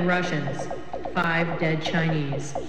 dead Russians, 5 dead Chinese.